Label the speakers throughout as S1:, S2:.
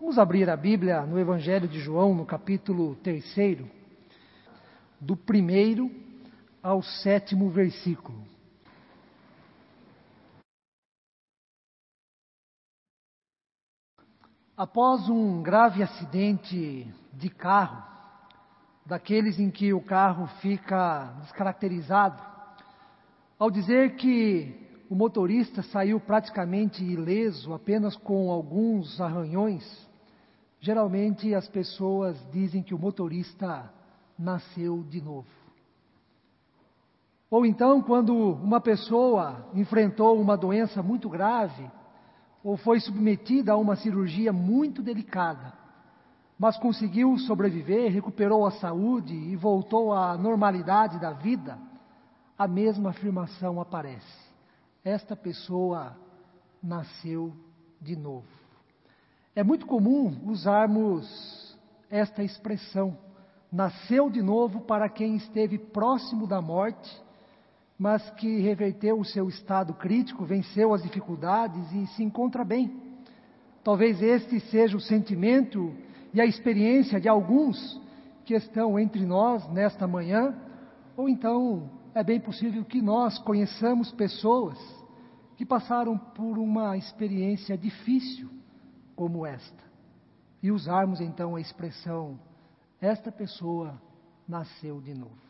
S1: Vamos abrir a Bíblia no Evangelho de João, no capítulo 3, do primeiro ao sétimo versículo. Após um grave acidente de carro, daqueles em que o carro fica descaracterizado, ao dizer que o motorista saiu praticamente ileso, apenas com alguns arranhões, geralmente as pessoas dizem que o motorista nasceu de novo. Ou então, quando uma pessoa enfrentou uma doença muito grave, ou foi submetida a uma cirurgia muito delicada, mas conseguiu sobreviver, recuperou a saúde e voltou à normalidade da vida, a mesma afirmação aparece. Esta pessoa nasceu de novo. É muito comum usarmos esta expressão, nasceu de novo para quem esteve próximo da morte mas que reverteu o seu estado crítico, venceu as dificuldades e se encontra bem. Talvez este seja o sentimento e a experiência de alguns que estão entre nós nesta manhã, ou então é bem possível que nós conheçamos pessoas que passaram por uma experiência difícil como esta, e usarmos então a expressão: esta pessoa nasceu de novo.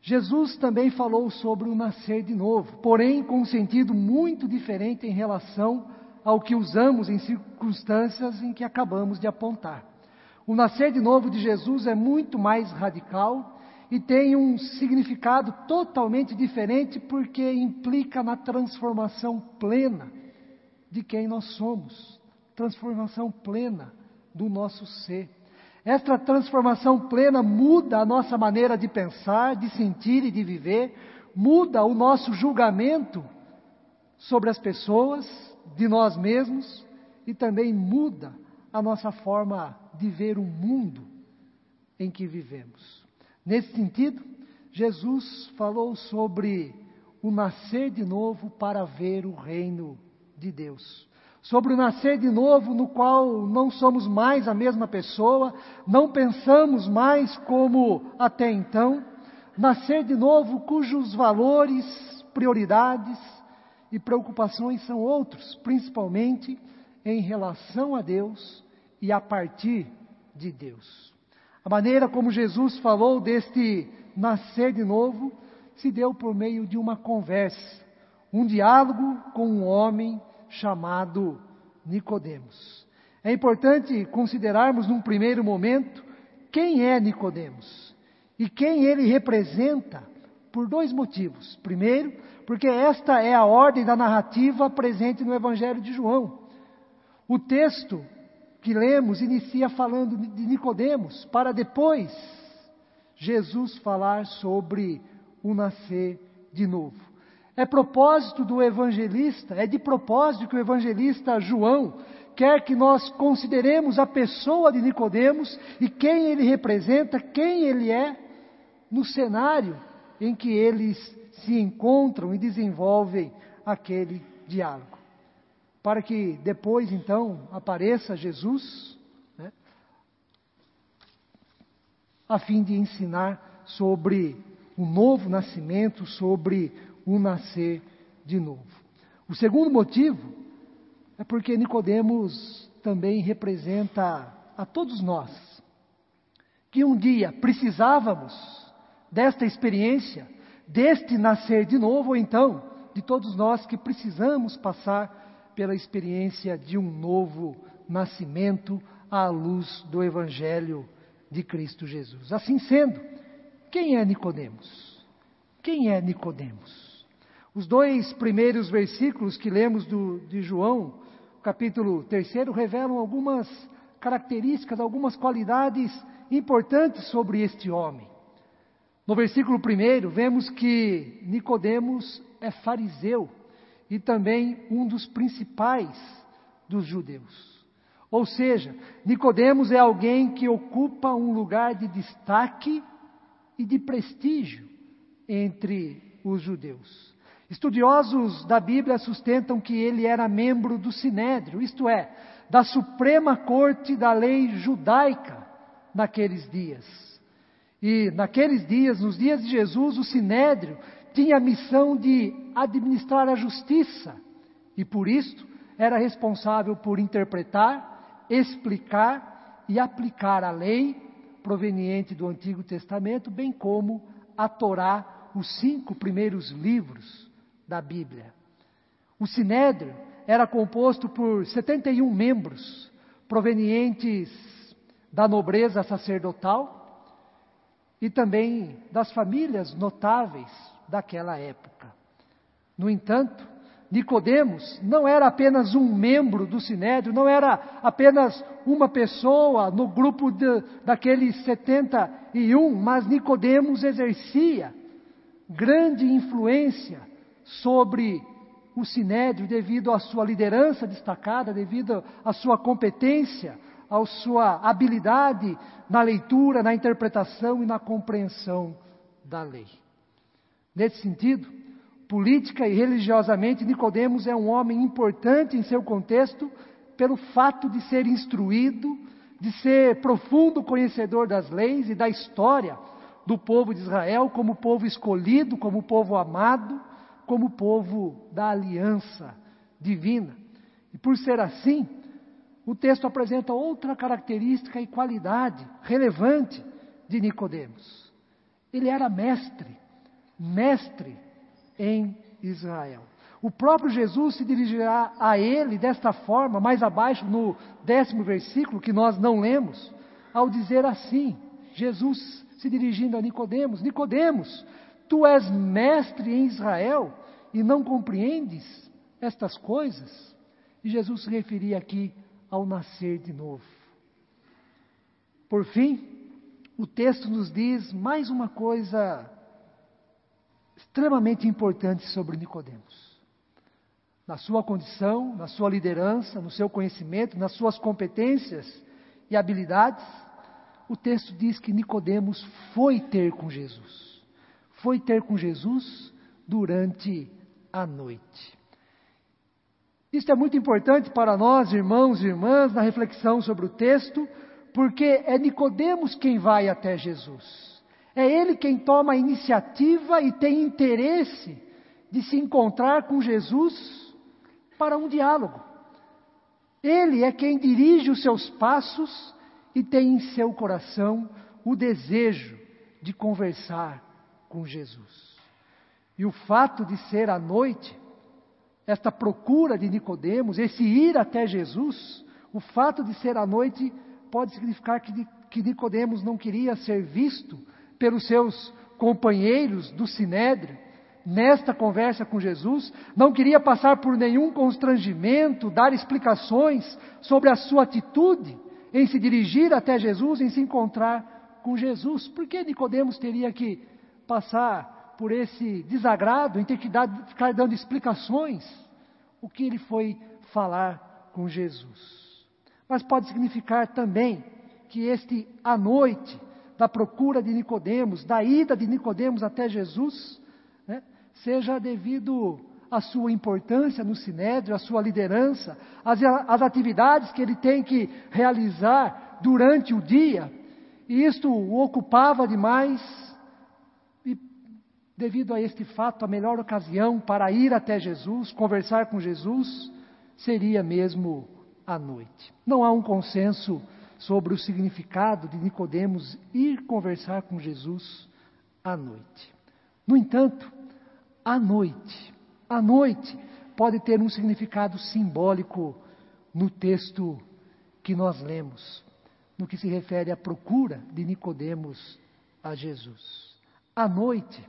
S1: Jesus também falou sobre o nascer de novo, porém com um sentido muito diferente em relação ao que usamos em circunstâncias em que acabamos de apontar. O nascer de novo de Jesus é muito mais radical e tem um significado totalmente diferente porque implica na transformação plena de quem nós somos, transformação plena do nosso ser. Esta transformação plena muda a nossa maneira de pensar, de sentir e de viver, muda o nosso julgamento sobre as pessoas, de nós mesmos e também muda a nossa forma de ver o mundo em que vivemos. Nesse sentido, Jesus falou sobre o nascer de novo para ver o reino de Deus sobre o nascer de novo, no qual não somos mais a mesma pessoa, não pensamos mais como até então, nascer de novo cujos valores, prioridades e preocupações são outros, principalmente em relação a Deus e a partir de Deus. A maneira como Jesus falou deste nascer de novo se deu por meio de uma conversa, um diálogo com um homem chamado Nicodemos. É importante considerarmos num primeiro momento quem é Nicodemos e quem ele representa por dois motivos. Primeiro, porque esta é a ordem da narrativa presente no Evangelho de João. O texto que lemos inicia falando de Nicodemos, para depois Jesus falar sobre o nascer de novo. É propósito do evangelista, é de propósito que o evangelista João quer que nós consideremos a pessoa de Nicodemos e quem ele representa, quem ele é no cenário em que eles se encontram e desenvolvem aquele diálogo. Para que depois então apareça Jesus, né, a fim de ensinar sobre o novo nascimento, sobre o nascer de novo. O segundo motivo é porque Nicodemos também representa a todos nós que um dia precisávamos desta experiência, deste nascer de novo, ou então de todos nós que precisamos passar pela experiência de um novo nascimento à luz do evangelho de Cristo Jesus. Assim sendo, quem é Nicodemos? Quem é Nicodemos? Os dois primeiros versículos que lemos do, de João, capítulo 3, revelam algumas características, algumas qualidades importantes sobre este homem. No versículo 1, vemos que Nicodemos é fariseu e também um dos principais dos judeus. Ou seja, Nicodemos é alguém que ocupa um lugar de destaque e de prestígio entre os judeus. Estudiosos da Bíblia sustentam que ele era membro do Sinédrio, isto é, da Suprema Corte da lei judaica naqueles dias. E naqueles dias, nos dias de Jesus, o sinédrio tinha a missão de administrar a justiça e por isso era responsável por interpretar, explicar e aplicar a lei proveniente do Antigo Testamento, bem como a Torá, os cinco primeiros livros da Bíblia. O Sinédrio era composto por 71 membros provenientes da nobreza sacerdotal e também das famílias notáveis daquela época. No entanto, Nicodemos não era apenas um membro do Sinédrio, não era apenas uma pessoa no grupo de, daqueles 71, mas Nicodemos exercia grande influência sobre o Sinédrio devido à sua liderança destacada, devido à sua competência, à sua habilidade na leitura, na interpretação e na compreensão da lei. Nesse sentido, política e religiosamente, Nicodemos é um homem importante em seu contexto pelo fato de ser instruído, de ser profundo conhecedor das leis e da história do povo de Israel como povo escolhido, como povo amado, como povo da aliança divina. E por ser assim, o texto apresenta outra característica e qualidade relevante de Nicodemos. Ele era mestre, mestre em Israel. O próprio Jesus se dirigirá a ele desta forma, mais abaixo no décimo versículo, que nós não lemos, ao dizer assim: Jesus se dirigindo a Nicodemos: Nicodemos, tu és mestre em Israel e não compreendes estas coisas? E Jesus se referia aqui ao nascer de novo. Por fim, o texto nos diz mais uma coisa extremamente importante sobre Nicodemos. Na sua condição, na sua liderança, no seu conhecimento, nas suas competências e habilidades, o texto diz que Nicodemos foi ter com Jesus. Foi ter com Jesus durante a noite. Isso é muito importante para nós, irmãos e irmãs, na reflexão sobre o texto, porque é Nicodemos quem vai até Jesus. É ele quem toma a iniciativa e tem interesse de se encontrar com Jesus para um diálogo. Ele é quem dirige os seus passos e tem em seu coração o desejo de conversar com Jesus. E o fato de ser à noite, esta procura de Nicodemos, esse ir até Jesus, o fato de ser à noite pode significar que, que Nicodemos não queria ser visto pelos seus companheiros do Sinédrio, nesta conversa com Jesus, não queria passar por nenhum constrangimento, dar explicações sobre a sua atitude em se dirigir até Jesus, em se encontrar com Jesus. Por que Nicodemos teria que passar por esse desagrado, em ter que dar, ficar dando explicações? O que ele foi falar com Jesus? Mas pode significar também que este à noite da procura de Nicodemos, da ida de Nicodemos até Jesus, né, seja devido à sua importância no sinédrio, à sua liderança, às, às atividades que ele tem que realizar durante o dia, e isto o ocupava demais, devido a este fato, a melhor ocasião para ir até Jesus, conversar com Jesus, seria mesmo à noite. Não há um consenso sobre o significado de Nicodemos ir conversar com Jesus à noite. No entanto, à noite, à noite pode ter um significado simbólico no texto que nós lemos, no que se refere à procura de Nicodemos a Jesus. A noite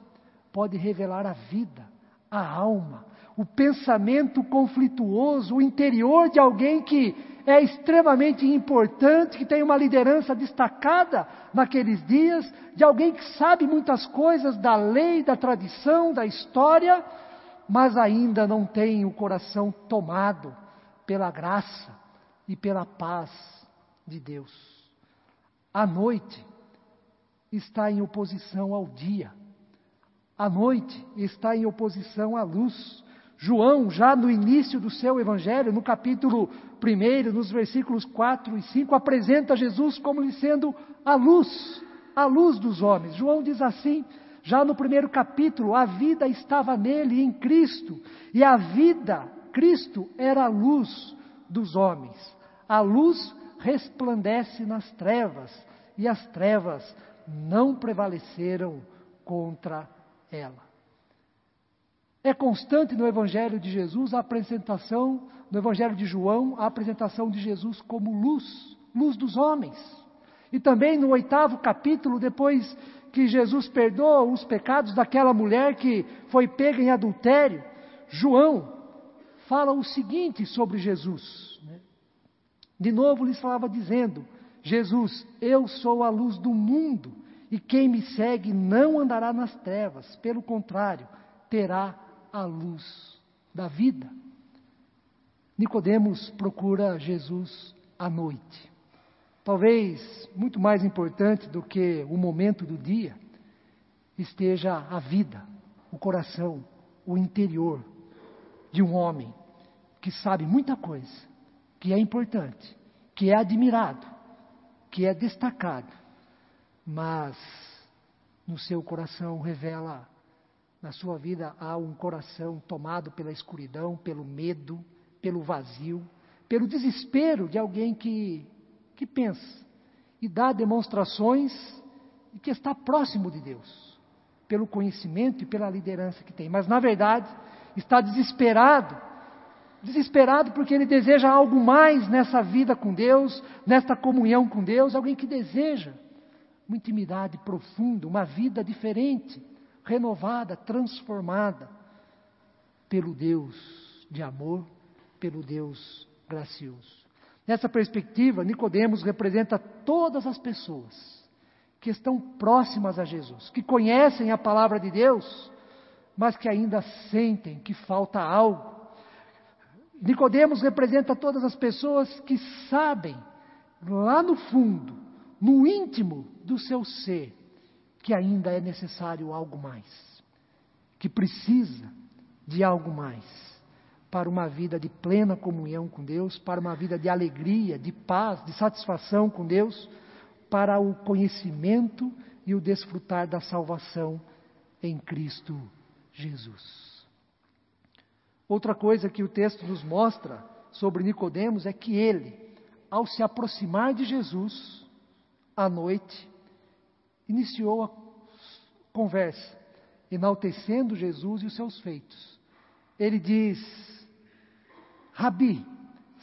S1: pode revelar a vida, a alma, o pensamento conflituoso, o interior de alguém que é extremamente importante, que tem uma liderança destacada naqueles dias, de alguém que sabe muitas coisas da lei, da tradição, da história, mas ainda não tem o coração tomado pela graça e pela paz de Deus. A noite está em oposição ao dia. A noite está em oposição à luz. João, já no início do seu evangelho, no capítulo 1, nos versículos 4 e 5, apresenta Jesus como lhe sendo a luz, a luz dos homens. João diz assim, já no primeiro capítulo, a vida estava nele, em Cristo, e a vida, Cristo, era a luz dos homens. A luz resplandece nas trevas, e as trevas não prevaleceram contra ela. É constante no Evangelho de Jesus a apresentação, no Evangelho de João, a apresentação de Jesus como luz, luz dos homens. E também no oitavo capítulo, depois que Jesus perdoa os pecados daquela mulher que foi pega em adultério, João fala o seguinte sobre Jesus. Né? De novo lhes falava dizendo: Jesus, eu sou a luz do mundo, e quem me segue não andará nas trevas, pelo contrário, terá a luz da vida. Nicodemos procura Jesus à noite. Talvez muito mais importante do que o momento do dia esteja a vida, o coração, o interior de um homem que sabe muita coisa, que é importante, que é admirado, que é destacado, mas no seu coração revela, na sua vida há um coração tomado pela escuridão, pelo medo, pelo vazio, pelo desespero de alguém que, que pensa e dá demonstrações de que está próximo de Deus, pelo conhecimento e pela liderança que tem, mas na verdade está desesperado desesperado porque ele deseja algo mais nessa vida com Deus, nesta comunhão com Deus, alguém que deseja uma intimidade profunda, uma vida diferente, renovada, transformada pelo Deus de amor, pelo Deus gracioso. Nessa perspectiva, Nicodemos representa todas as pessoas que estão próximas a Jesus, que conhecem a palavra de Deus, mas que ainda sentem que falta algo Nicodemos representa todas as pessoas que sabem, lá no fundo, no íntimo do seu ser, que ainda é necessário algo mais, que precisa de algo mais para uma vida de plena comunhão com Deus, para uma vida de alegria, de paz, de satisfação com Deus, para o conhecimento e o desfrutar da salvação em Cristo Jesus. Outra coisa que o texto nos mostra sobre Nicodemos é que ele, ao se aproximar de Jesus à noite, iniciou a conversa, enaltecendo Jesus e os seus feitos. Ele diz: Rabi,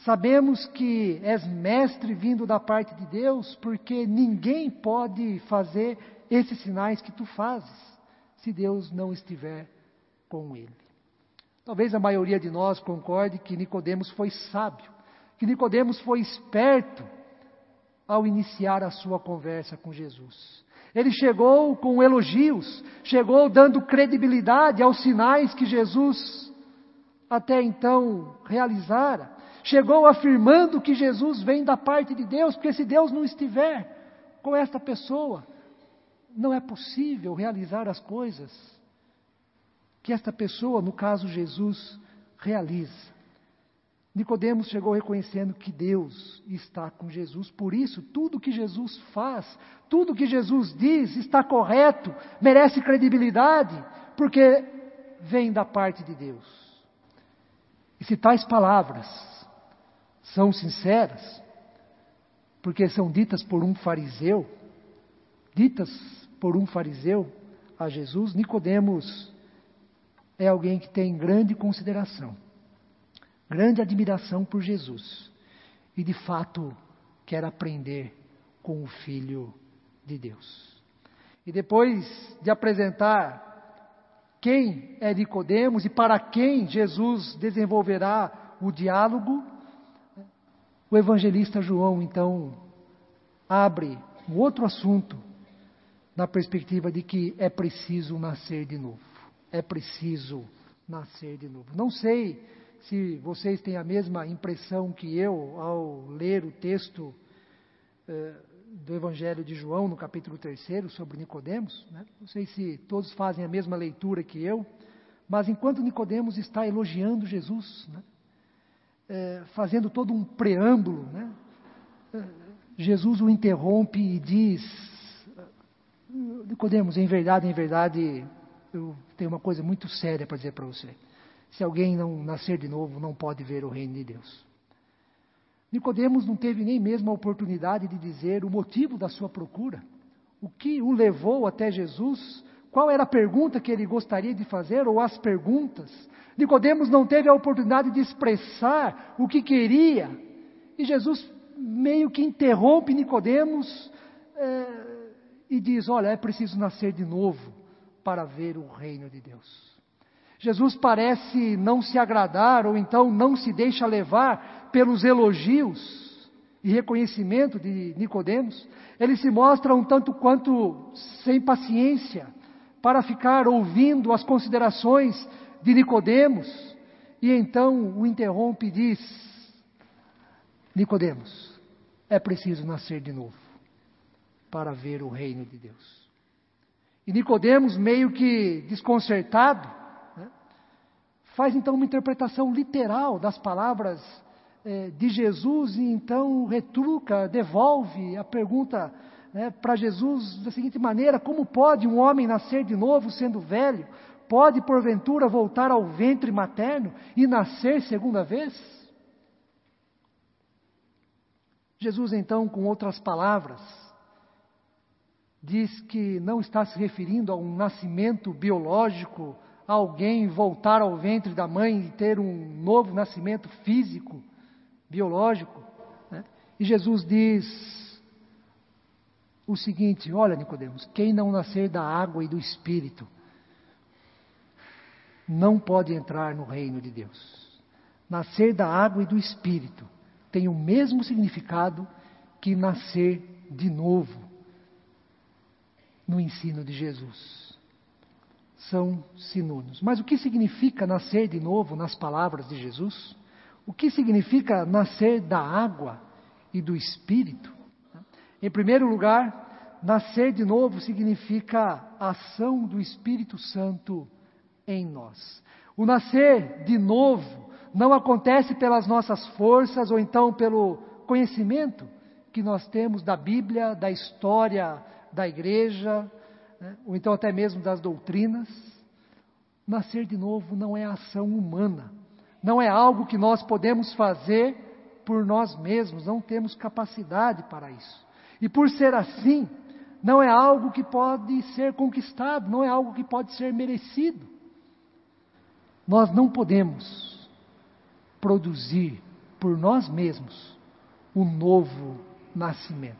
S1: sabemos que és mestre vindo da parte de Deus, porque ninguém pode fazer esses sinais que tu fazes, se Deus não estiver com ele. Talvez a maioria de nós concorde que Nicodemos foi sábio, que Nicodemos foi esperto ao iniciar a sua conversa com Jesus. Ele chegou com elogios, chegou dando credibilidade aos sinais que Jesus até então realizara. Chegou afirmando que Jesus vem da parte de Deus, porque se Deus não estiver com esta pessoa, não é possível realizar as coisas que esta pessoa, no caso Jesus, realiza. Nicodemos chegou reconhecendo que Deus está com Jesus, por isso tudo que Jesus faz, tudo que Jesus diz está correto, merece credibilidade, porque vem da parte de Deus. E se tais palavras são sinceras, porque são ditas por um fariseu, ditas por um fariseu a Jesus, Nicodemos é alguém que tem grande consideração, grande admiração por Jesus e de fato quer aprender com o Filho de Deus. E depois de apresentar quem é Nicodemos e para quem Jesus desenvolverá o diálogo, o evangelista João então abre um outro assunto na perspectiva de que é preciso nascer de novo é preciso nascer de novo. Não sei se vocês têm a mesma impressão que eu ao ler o texto eh, do Evangelho de João, no capítulo 3, sobre Nicodemos. Né? Não sei se todos fazem a mesma leitura que eu, Mas enquanto Nicodemos está elogiando Jesus, né, é, fazendo todo um preâmbulo, né, é, Jesus o interrompe e diz: Nicodemos, em verdade, em verdade, eu tenho uma coisa muito séria para dizer para você. Se alguém não nascer de novo, não pode ver o reino de Deus. Nicodemos não teve nem mesmo a oportunidade de dizer o motivo da sua procura, o que o levou até Jesus, qual era a pergunta que ele gostaria de fazer ou as perguntas. Nicodemos não teve a oportunidade de expressar o que queria. E Jesus meio que interrompe Nicodemos é, e diz: Olha, é preciso nascer de novo para ver o reino de Deus. Jesus parece não se agradar ou então não se deixa levar pelos elogios e reconhecimento de Nicodemos. Ele se mostra um tanto quanto sem paciência para ficar ouvindo as considerações de Nicodemos e então o interrompe e diz: Nicodemos, é preciso nascer de novo para ver o reino de Deus. E Nicodemos, meio que desconcertado, faz então uma interpretação literal das palavras eh, de Jesus e então retruca, devolve a pergunta né, para Jesus da seguinte maneira: como pode um homem nascer de novo sendo velho? Pode porventura voltar ao ventre materno e nascer segunda vez? Jesus então, com outras palavras, diz que não está se referindo a um nascimento biológico alguém voltar ao ventre da mãe e ter um novo nascimento físico, biológico. Né? E Jesus diz o seguinte: Olha, Nicodemos, quem não nascer da água e do Espírito não pode entrar no reino de Deus. Nascer da água e do Espírito tem o mesmo significado que nascer de novo no ensino de Jesus são sinônimos. Mas o que significa nascer de novo nas palavras de Jesus? O que significa nascer da água e do Espírito? Em primeiro lugar, nascer de novo significa a ação do Espírito Santo em nós. O nascer de novo não acontece pelas nossas forças ou então pelo conhecimento que nós temos da Bíblia, da história da igreja, né, ou então até mesmo das doutrinas. Nascer de novo não é ação humana, não é algo que nós podemos fazer por nós mesmos, não temos capacidade para isso. E por ser assim, não é algo que pode ser conquistado, não é algo que pode ser merecido. Nós não podemos produzir por nós mesmos o um novo nascimento.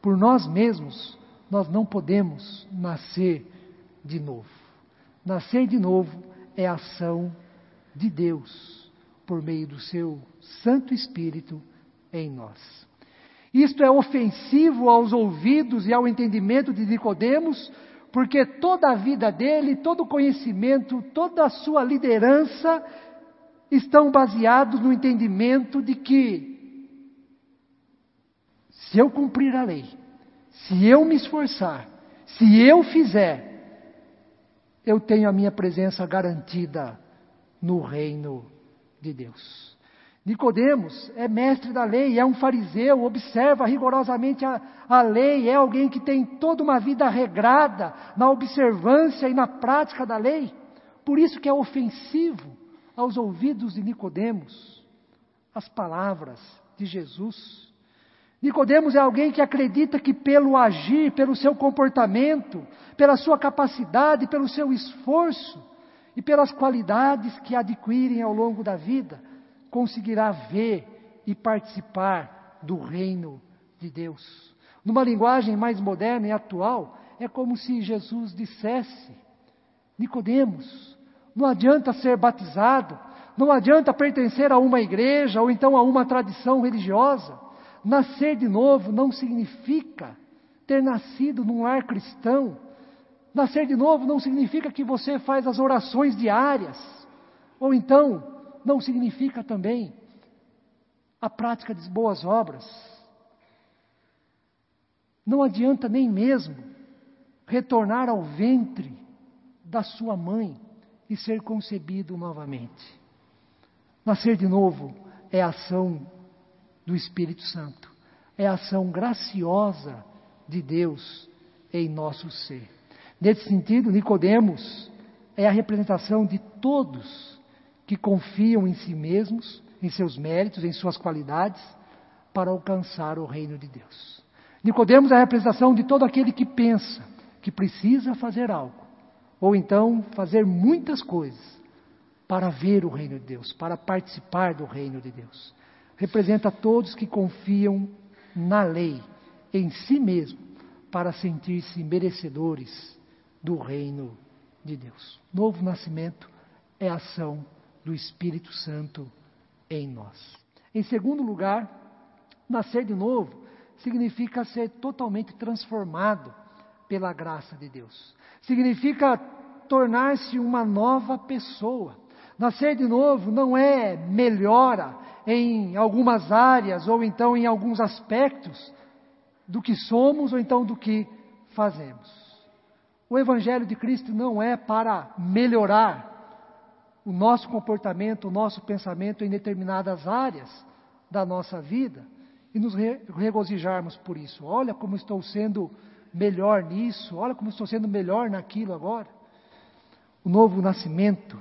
S1: Por nós mesmos, nós não podemos nascer de novo. Nascer de novo é ação de Deus por meio do seu Santo Espírito em nós. Isto é ofensivo aos ouvidos e ao entendimento de Nicodemos, porque toda a vida dele, todo o conhecimento, toda a sua liderança estão baseados no entendimento de que se eu cumprir a lei, se eu me esforçar, se eu fizer, eu tenho a minha presença garantida no reino de Deus. Nicodemos é mestre da lei, é um fariseu, observa rigorosamente a, a lei, é alguém que tem toda uma vida regrada na observância e na prática da lei. Por isso que é ofensivo aos ouvidos de Nicodemos as palavras de Jesus. Nicodemos é alguém que acredita que pelo agir, pelo seu comportamento, pela sua capacidade, pelo seu esforço e pelas qualidades que adquirem ao longo da vida, conseguirá ver e participar do reino de Deus. Numa linguagem mais moderna e atual, é como se Jesus dissesse: Nicodemos, não adianta ser batizado, não adianta pertencer a uma igreja ou então a uma tradição religiosa. Nascer de novo não significa ter nascido num lar cristão. Nascer de novo não significa que você faz as orações diárias. Ou então, não significa também a prática de boas obras. Não adianta nem mesmo retornar ao ventre da sua mãe e ser concebido novamente. Nascer de novo é ação do Espírito Santo, é a ação graciosa de Deus em nosso ser. Nesse sentido, Nicodemos é a representação de todos que confiam em si mesmos, em seus méritos, em suas qualidades, para alcançar o reino de Deus. Nicodemos é a representação de todo aquele que pensa que precisa fazer algo, ou então fazer muitas coisas para ver o reino de Deus, para participar do reino de Deus. Representa todos que confiam na lei, em si mesmo, para sentir-se merecedores do reino de Deus. Novo nascimento é a ação do Espírito Santo em nós. Em segundo lugar, nascer de novo significa ser totalmente transformado pela graça de Deus. Significa tornar-se uma nova pessoa. Nascer de novo não é melhora em algumas áreas ou então em alguns aspectos do que somos ou então do que fazemos. O Evangelho de Cristo não é para melhorar o nosso comportamento, o nosso pensamento em determinadas áreas da nossa vida e nos regozijarmos por isso. Olha como estou sendo melhor nisso, olha como estou sendo melhor naquilo agora. O novo nascimento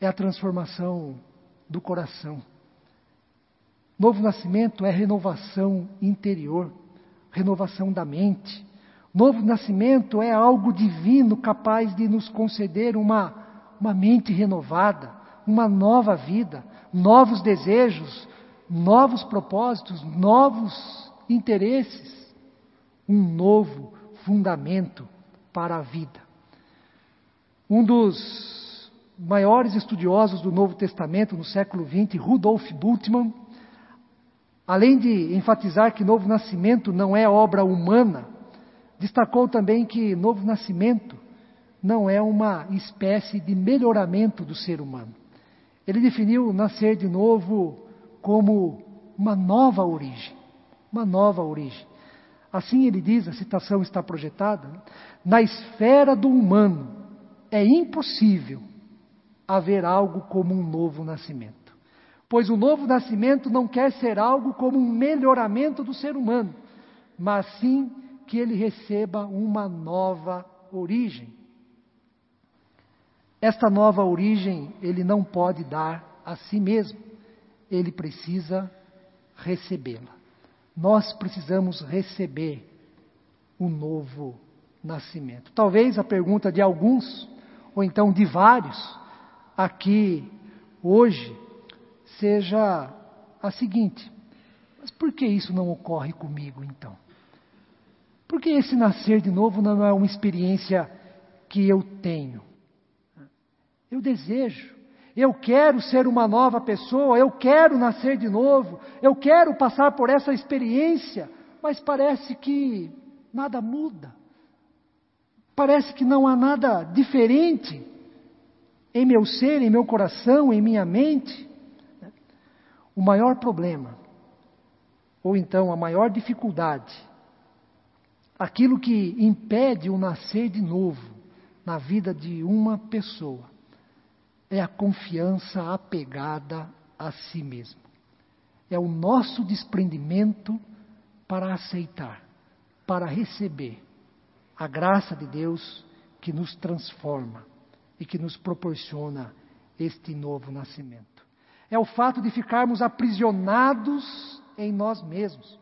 S1: é a transformação do coração. Novo nascimento é renovação interior, renovação da mente. Novo nascimento é algo divino capaz de nos conceder uma, uma mente renovada, uma nova vida, novos desejos, novos propósitos, novos interesses, um novo fundamento para a vida. Um dos maiores estudiosos do Novo Testamento no século XX, Rudolf Bultmann, Além de enfatizar que novo nascimento não é obra humana, destacou também que novo nascimento não é uma espécie de melhoramento do ser humano. Ele definiu nascer de novo como uma nova origem, uma nova origem. Assim ele diz, a citação está projetada, na esfera do humano é impossível haver algo como um novo nascimento pois o novo nascimento não quer ser algo como um melhoramento do ser humano, mas sim que ele receba uma nova origem. Esta nova origem ele não pode dar a si mesmo, ele precisa recebê-la. Nós precisamos receber o novo nascimento. Talvez a pergunta de alguns, ou então de vários, aqui hoje, seja a seguinte: mas por que isso não ocorre comigo então? Por que esse nascer de novo não é uma experiência que eu tenho? Eu desejo, eu quero ser uma nova pessoa, eu quero nascer de novo, eu quero passar por essa experiência, mas parece que nada muda. Parece que não há nada diferente em meu ser, em meu coração, em minha mente. O maior problema, ou então a maior dificuldade, aquilo que impede o nascer de novo na vida de uma pessoa, é a confiança apegada a si mesmo. É o nosso desprendimento para aceitar, para receber a graça de Deus que nos transforma e que nos proporciona este novo nascimento é o fato de ficarmos aprisionados em nós mesmos.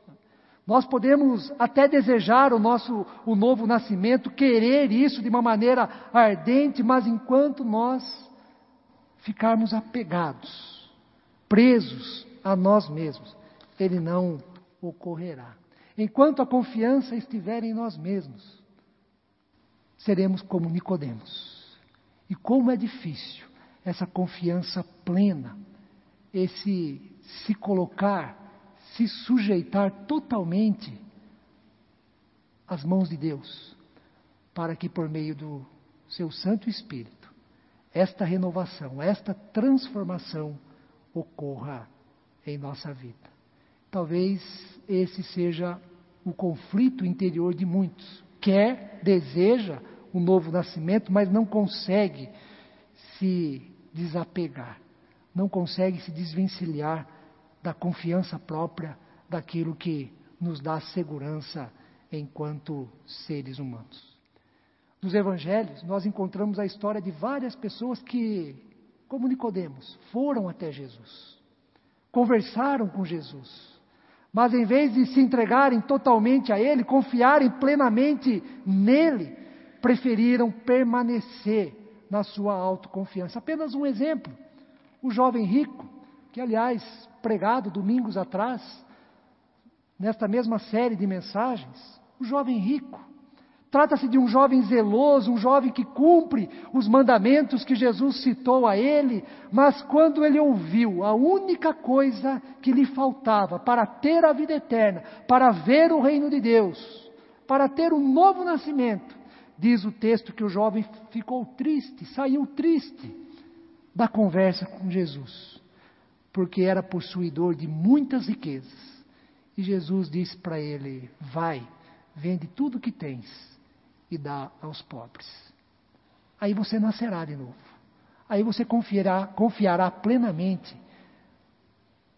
S1: Nós podemos até desejar o nosso o novo nascimento, querer isso de uma maneira ardente, mas enquanto nós ficarmos apegados, presos a nós mesmos, ele não ocorrerá. Enquanto a confiança estiver em nós mesmos, seremos como Nicodemos. E como é difícil essa confiança plena esse se colocar, se sujeitar totalmente às mãos de Deus, para que por meio do seu Santo Espírito, esta renovação, esta transformação ocorra em nossa vida. Talvez esse seja o conflito interior de muitos. Quer, deseja o novo nascimento, mas não consegue se desapegar, não consegue se desvencilhar da confiança própria daquilo que nos dá segurança enquanto seres humanos. Nos evangelhos, nós encontramos a história de várias pessoas que, como Nicodemos, foram até Jesus, conversaram com Jesus, mas em vez de se entregarem totalmente a Ele, confiarem plenamente nele, preferiram permanecer na sua autoconfiança. Apenas um exemplo: o jovem rico, que aliás, pregado domingos atrás, nesta mesma série de mensagens, o jovem rico. Trata-se de um jovem zeloso, um jovem que cumpre os mandamentos que Jesus citou a ele, mas quando ele ouviu a única coisa que lhe faltava para ter a vida eterna, para ver o reino de Deus, para ter um novo nascimento, diz o texto que o jovem ficou triste, saiu triste da conversa com Jesus, porque era possuidor de muitas riquezas. E Jesus disse para ele: Vai, vende tudo que tens e dá aos pobres. Aí você nascerá de novo. Aí você confiará, confiará plenamente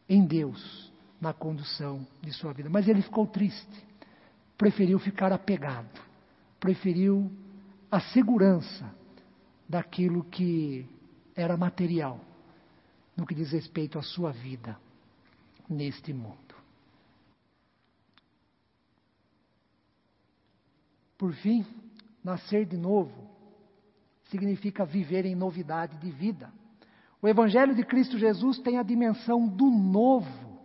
S1: em Deus na condução de sua vida. Mas ele ficou triste. Preferiu ficar apegado. Preferiu a segurança daquilo que era material no que diz respeito à sua vida neste mundo. Por fim, nascer de novo significa viver em novidade de vida. O Evangelho de Cristo Jesus tem a dimensão do novo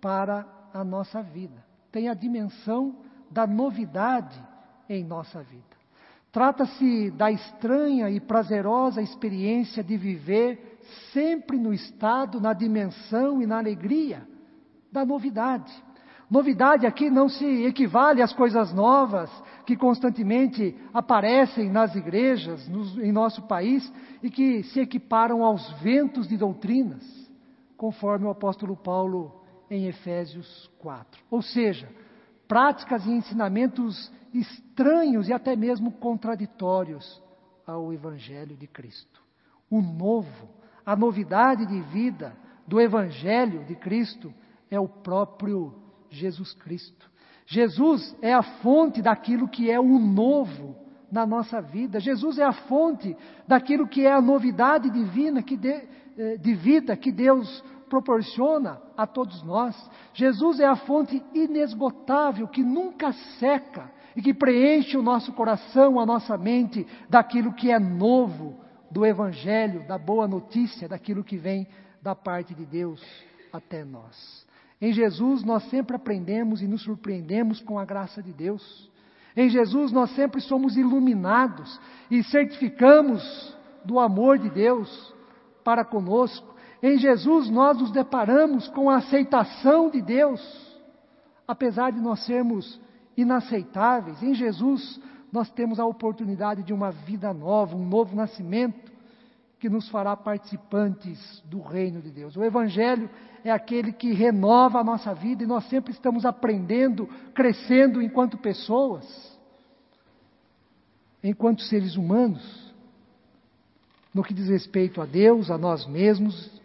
S1: para a nossa vida, tem a dimensão da novidade em nossa vida. Trata-se da estranha e prazerosa experiência de viver sempre no estado, na dimensão e na alegria da novidade. Novidade aqui não se equivale às coisas novas que constantemente aparecem nas igrejas nos, em nosso país e que se equiparam aos ventos de doutrinas, conforme o apóstolo Paulo em Efésios 4. Ou seja, práticas e ensinamentos estranhos e até mesmo contraditórios ao Evangelho de Cristo. O novo, a novidade de vida do Evangelho de Cristo é o próprio Jesus Cristo. Jesus é a fonte daquilo que é o novo na nossa vida. Jesus é a fonte daquilo que é a novidade divina que de, eh, de vida que Deus proporciona a todos nós. Jesus é a fonte inesgotável que nunca seca e que preenche o nosso coração, a nossa mente daquilo que é novo do Evangelho, da boa notícia, daquilo que vem da parte de Deus até nós. Em Jesus nós sempre aprendemos e nos surpreendemos com a graça de Deus. Em Jesus nós sempre somos iluminados e certificamos do amor de Deus para conosco. Em Jesus nós nos deparamos com a aceitação de Deus, apesar de nós sermos inaceitáveis. Em Jesus nós temos a oportunidade de uma vida nova, um novo nascimento que nos fará participantes do reino de Deus. O Evangelho é aquele que renova a nossa vida e nós sempre estamos aprendendo, crescendo enquanto pessoas, enquanto seres humanos, no que diz respeito a Deus, a nós mesmos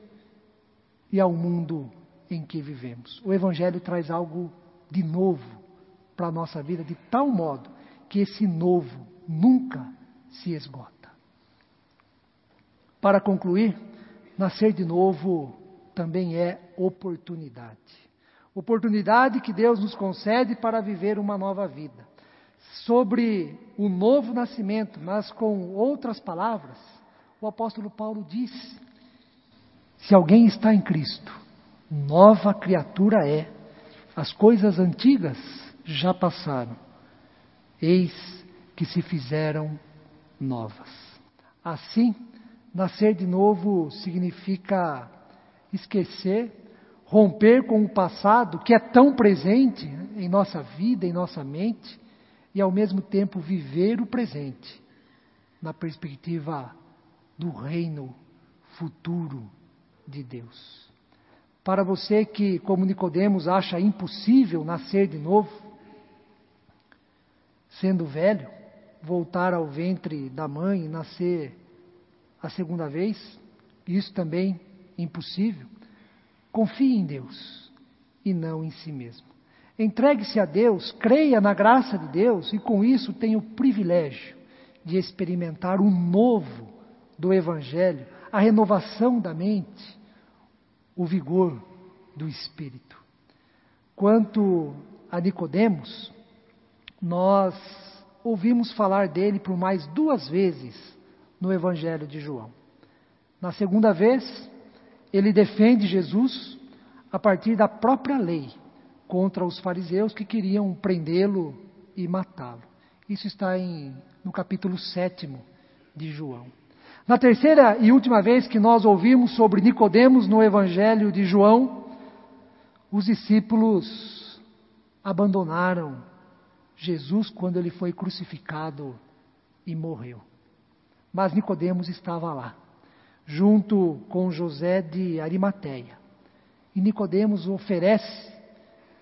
S1: e ao mundo em que vivemos. O Evangelho traz algo de novo para a nossa vida, de tal modo que esse novo nunca se esgota. Para concluir, nascer de novo também é oportunidade. Oportunidade que Deus nos concede para viver uma nova vida. Sobre o novo nascimento, mas com outras palavras, o apóstolo Paulo diz: se alguém está em Cristo, nova criatura é, as coisas antigas já passaram, eis que se fizeram novas. Assim, Nascer de novo significa esquecer, romper com o passado que é tão presente em nossa vida, em nossa mente, e ao mesmo tempo viver o presente na perspectiva do reino futuro de Deus. Para você que, como Nicodemos, acha impossível nascer de novo, sendo velho, voltar ao ventre da mãe e nascer a segunda vez, isso também é impossível. Confie em Deus e não em si mesmo. Entregue-se a Deus, creia na graça de Deus e com isso tenha o privilégio de experimentar o novo do Evangelho, a renovação da mente, o vigor do Espírito. Quanto a Nicodemos, nós ouvimos falar dele por mais duas vezes no Evangelho de João. Na segunda vez, ele defende Jesus a partir da própria lei contra os fariseus que queriam prendê-lo e matá-lo. Isso está em, no capítulo 7 de João. Na terceira e última vez que nós ouvimos sobre Nicodemos no Evangelho de João, os discípulos abandonaram Jesus quando ele foi crucificado e morreu. Mas Nicodemos estava lá, junto com José de Arimateia. E Nicodemos oferece,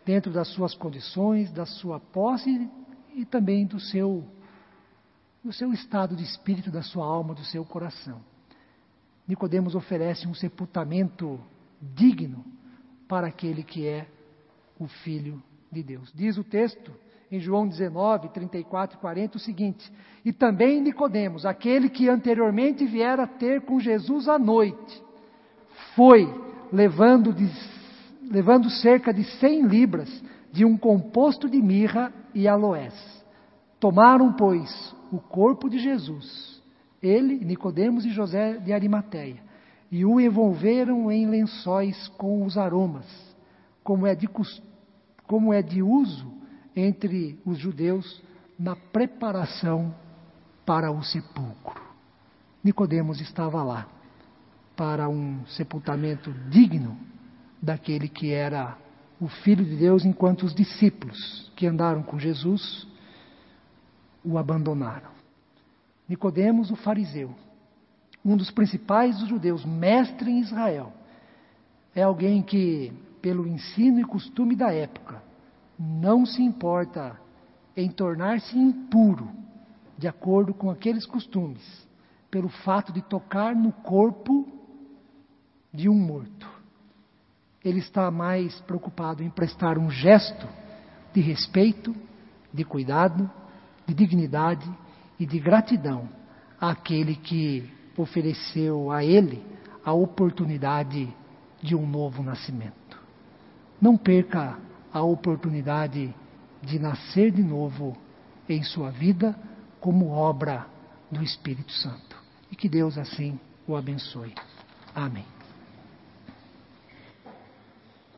S1: dentro das suas condições, da sua posse e também do seu do seu estado de espírito, da sua alma, do seu coração. Nicodemos oferece um sepultamento digno para aquele que é o filho de Deus. Diz o texto em João 19, 34 e 40 o seguinte: E também Nicodemos, aquele que anteriormente viera ter com Jesus à noite, foi levando, de, levando cerca de cem libras de um composto de mirra e aloés. Tomaram, pois, o corpo de Jesus, ele, Nicodemos e José de Arimateia, e o envolveram em lençóis com os aromas, como é de, como é de uso entre os judeus na preparação para o sepulcro. Nicodemos estava lá para um sepultamento digno daquele que era o filho de Deus, enquanto os discípulos que andaram com Jesus o abandonaram. Nicodemos, o fariseu, um dos principais dos judeus, mestre em Israel, é alguém que, pelo ensino e costume da época, não se importa em tornar-se impuro, de acordo com aqueles costumes, pelo fato de tocar no corpo de um morto. Ele está mais preocupado em prestar um gesto de respeito, de cuidado, de dignidade e de gratidão àquele que ofereceu a ele a oportunidade de um novo nascimento. Não perca a oportunidade de nascer de novo em sua vida como obra do Espírito Santo. E que Deus assim o abençoe. Amém.